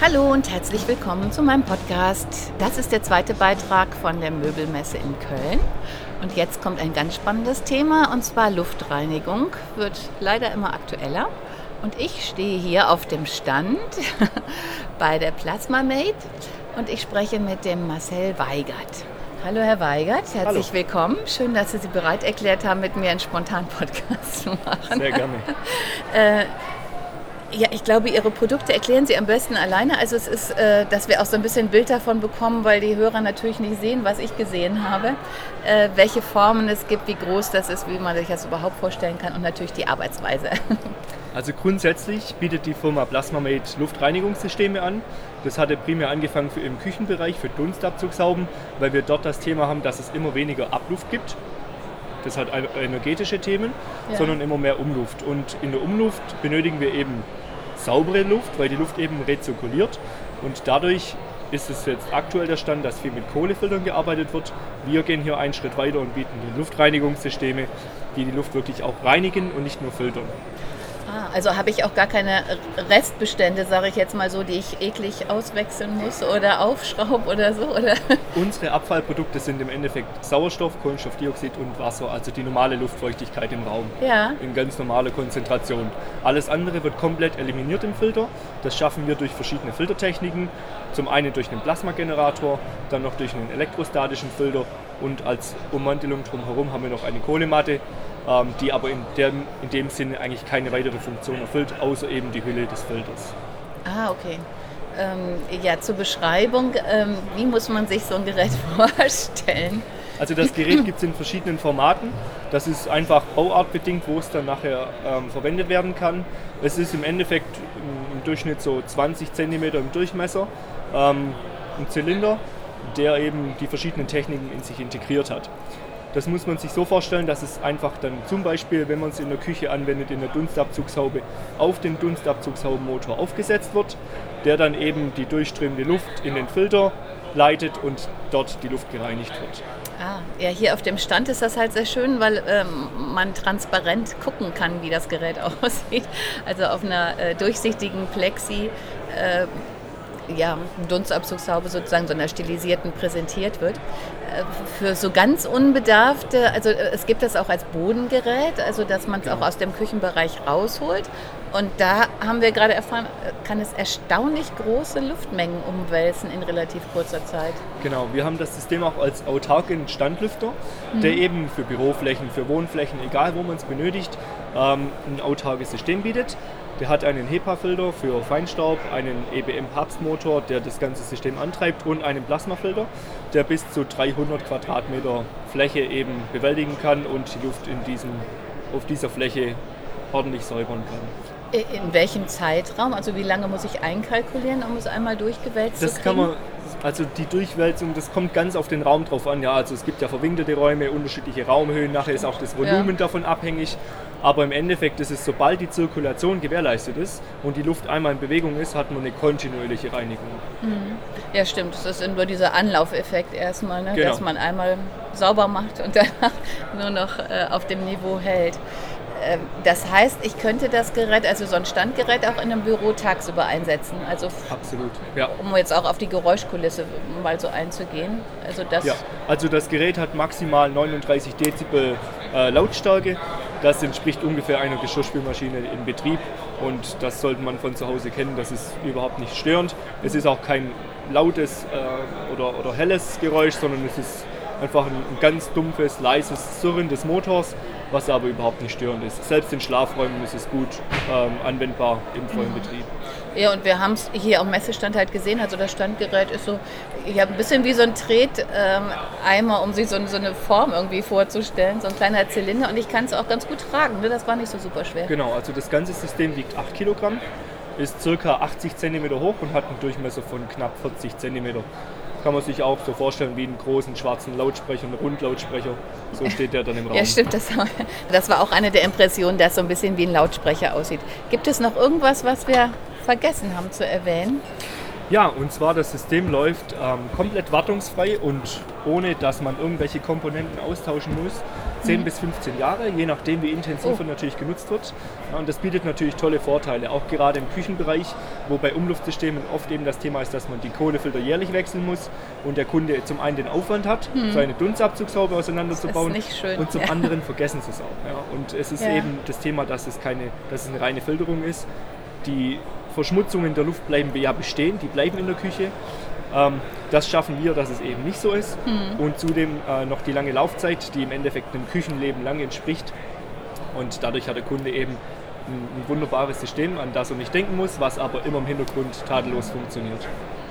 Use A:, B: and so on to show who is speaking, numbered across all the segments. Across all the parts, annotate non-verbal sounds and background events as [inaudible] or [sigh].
A: Hallo und herzlich willkommen zu meinem Podcast. Das ist der zweite Beitrag von der Möbelmesse in Köln. Und jetzt kommt ein ganz spannendes Thema und zwar Luftreinigung. Wird leider immer aktueller. Und ich stehe hier auf dem Stand [laughs] bei der Plasmamate und ich spreche mit dem Marcel Weigert. Hallo Herr Weigert, herzlich Hallo. willkommen. Schön, dass Sie sich bereit erklärt haben, mit mir einen spontanen Podcast zu machen.
B: Sehr gerne.
A: Ja, ich glaube, Ihre Produkte erklären Sie am besten alleine. Also es ist, äh, dass wir auch so ein bisschen Bild davon bekommen, weil die Hörer natürlich nicht sehen, was ich gesehen habe, äh, welche Formen es gibt, wie groß das ist, wie man sich das überhaupt vorstellen kann und natürlich die Arbeitsweise. [laughs]
B: Also grundsätzlich bietet die Firma Plasmamate Luftreinigungssysteme an. Das hatte primär angefangen für im Küchenbereich für Dunstabzugshauben, weil wir dort das Thema haben, dass es immer weniger Abluft gibt. Das hat energetische Themen, ja. sondern immer mehr Umluft. Und in der Umluft benötigen wir eben saubere Luft, weil die Luft eben rezirkuliert. Und dadurch ist es jetzt aktuell der Stand, dass viel mit Kohlefiltern gearbeitet wird. Wir gehen hier einen Schritt weiter und bieten die Luftreinigungssysteme, die die Luft wirklich auch reinigen und nicht nur filtern.
A: Ah, also habe ich auch gar keine Restbestände, sage ich jetzt mal so, die ich eklig auswechseln muss oder aufschraube oder so, oder? [laughs]
B: Unsere Abfallprodukte sind im Endeffekt Sauerstoff, Kohlenstoffdioxid und Wasser, also die normale Luftfeuchtigkeit im Raum.
A: Ja.
B: In ganz normaler Konzentration. Alles andere wird komplett eliminiert im Filter. Das schaffen wir durch verschiedene Filtertechniken. Zum einen durch einen Plasmagenerator, dann noch durch einen elektrostatischen Filter und als Ummantelung drumherum haben wir noch eine Kohlematte, ähm, die aber in, der, in dem Sinne eigentlich keine weitere Funktion erfüllt, außer eben die Hülle des Filters.
A: Ah, okay. Ähm, ja, zur Beschreibung, ähm, wie muss man sich so ein Gerät [laughs] vorstellen?
B: Also das Gerät gibt es in verschiedenen Formaten. Das ist einfach bauartbedingt, wo es dann nachher ähm, verwendet werden kann. Es ist im Endeffekt im Durchschnitt so 20 cm im Durchmesser, ähm, ein Zylinder, der eben die verschiedenen Techniken in sich integriert hat. Das muss man sich so vorstellen, dass es einfach dann zum Beispiel, wenn man es in der Küche anwendet, in der Dunstabzugshaube, auf den Dunstabzugshaubenmotor aufgesetzt wird, der dann eben die durchströmende Luft in den Filter leitet und dort die Luft gereinigt wird.
A: Ah, ja, hier auf dem Stand ist das halt sehr schön, weil ähm, man transparent gucken kann, wie das Gerät [laughs] aussieht. Also auf einer äh, durchsichtigen Plexi. Äh, ja, Dunstabzugshaube sozusagen so einer stilisierten präsentiert wird. Äh, für so ganz unbedarfte, also äh, es gibt das auch als Bodengerät, also dass man es genau. auch aus dem Küchenbereich rausholt. Und da haben wir gerade erfahren, äh, kann es erstaunlich große Luftmengen umwälzen in relativ kurzer Zeit.
B: Genau, wir haben das System auch als autarken Standlüfter, mhm. der eben für Büroflächen, für Wohnflächen, egal wo man es benötigt, ähm, ein autarkes System bietet. Der hat einen HEPA-Filter für Feinstaub, einen EBM-Herbstmotor, der das ganze System antreibt und einen Plasmafilter, der bis zu 300 Quadratmeter Fläche eben bewältigen kann und die Luft in diesem, auf dieser Fläche ordentlich säubern kann.
A: In welchem Zeitraum? Also wie lange muss ich einkalkulieren, um es einmal durchgewälzt
B: das zu kriegen? Kann man, also die Durchwälzung, das kommt ganz auf den Raum drauf an. Ja, also es gibt ja verwinkelte Räume, unterschiedliche Raumhöhen, nachher ist auch das Volumen ja. davon abhängig. Aber im Endeffekt ist es, sobald die Zirkulation gewährleistet ist und die Luft einmal in Bewegung ist, hat man eine kontinuierliche Reinigung.
A: Mhm. Ja, stimmt. Das ist nur dieser Anlaufeffekt erstmal, ne? genau. dass man einmal sauber macht und [laughs] danach nur noch äh, auf dem Niveau hält. Ähm, das heißt, ich könnte das Gerät, also so ein Standgerät, auch in einem Büro tagsüber einsetzen. Also
B: Absolut, ja.
A: Um jetzt auch auf die Geräuschkulisse mal so einzugehen.
B: Also das, ja, also das Gerät hat maximal 39 Dezibel äh, Lautstärke. Das entspricht ungefähr einer Geschirrspülmaschine in Betrieb und das sollte man von zu Hause kennen. Das ist überhaupt nicht störend. Es ist auch kein lautes äh, oder, oder helles Geräusch, sondern es ist Einfach ein, ein ganz dumpfes, leises Surren des Motors, was aber überhaupt nicht störend ist. Selbst in Schlafräumen ist es gut ähm, anwendbar im vollen Betrieb.
A: Ja, und wir haben es hier am Messestand halt gesehen. Also das Standgerät ist so, ich habe ein bisschen wie so ein Treteimer, ähm, um sich so, so, eine Form irgendwie vorzustellen, so ein kleiner Zylinder. Und ich kann es auch ganz gut tragen. Ne? Das war nicht so super schwer.
B: Genau, also das ganze System wiegt 8 Kilogramm, ist circa 80 cm hoch und hat einen Durchmesser von knapp 40 cm kann man sich auch so vorstellen wie einen großen schwarzen Lautsprecher, einen Rundlautsprecher. So steht der dann im Raum.
A: Ja, stimmt. Das, das war auch eine der Impressionen, dass so ein bisschen wie ein Lautsprecher aussieht. Gibt es noch irgendwas, was wir vergessen haben zu erwähnen?
B: Ja, und zwar das System läuft ähm, komplett wartungsfrei und ohne, dass man irgendwelche Komponenten austauschen muss. 10 mhm. bis 15 Jahre, je nachdem wie intensiv oh. er natürlich genutzt wird. Ja, und das bietet natürlich tolle Vorteile, auch gerade im Küchenbereich, wo bei Umluftsystemen oft eben das Thema ist, dass man die Kohlefilter jährlich wechseln muss und der Kunde zum einen den Aufwand hat, mhm. seine Dunstabzugshaube auseinanderzubauen
A: schön,
B: und zum ja. anderen vergessen sie es auch. Ja. Und es ist eben das Thema, dass es, keine, dass es eine reine Filterung ist. Die Verschmutzungen der Luft bleiben ja bestehen, die bleiben in der Küche. Ähm, das schaffen wir, dass es eben nicht so ist. Mhm. Und zudem äh, noch die lange Laufzeit, die im Endeffekt einem Küchenleben lang entspricht. Und dadurch hat der Kunde eben ein, wunderbares System, an das er nicht denken muss, was aber immer im Hintergrund tadellos funktioniert.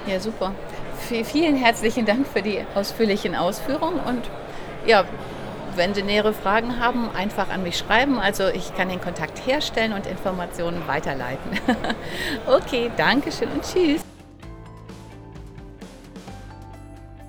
A: Ja, super. V vielen herzlichen Dank für die ausführlichen Ausführungen und ja, wenn Sie nähere Fragen haben, einfach an mich schreiben. Also ich kann den Kontakt herstellen und Informationen weiterleiten. [laughs] okay, danke schön und tschüss.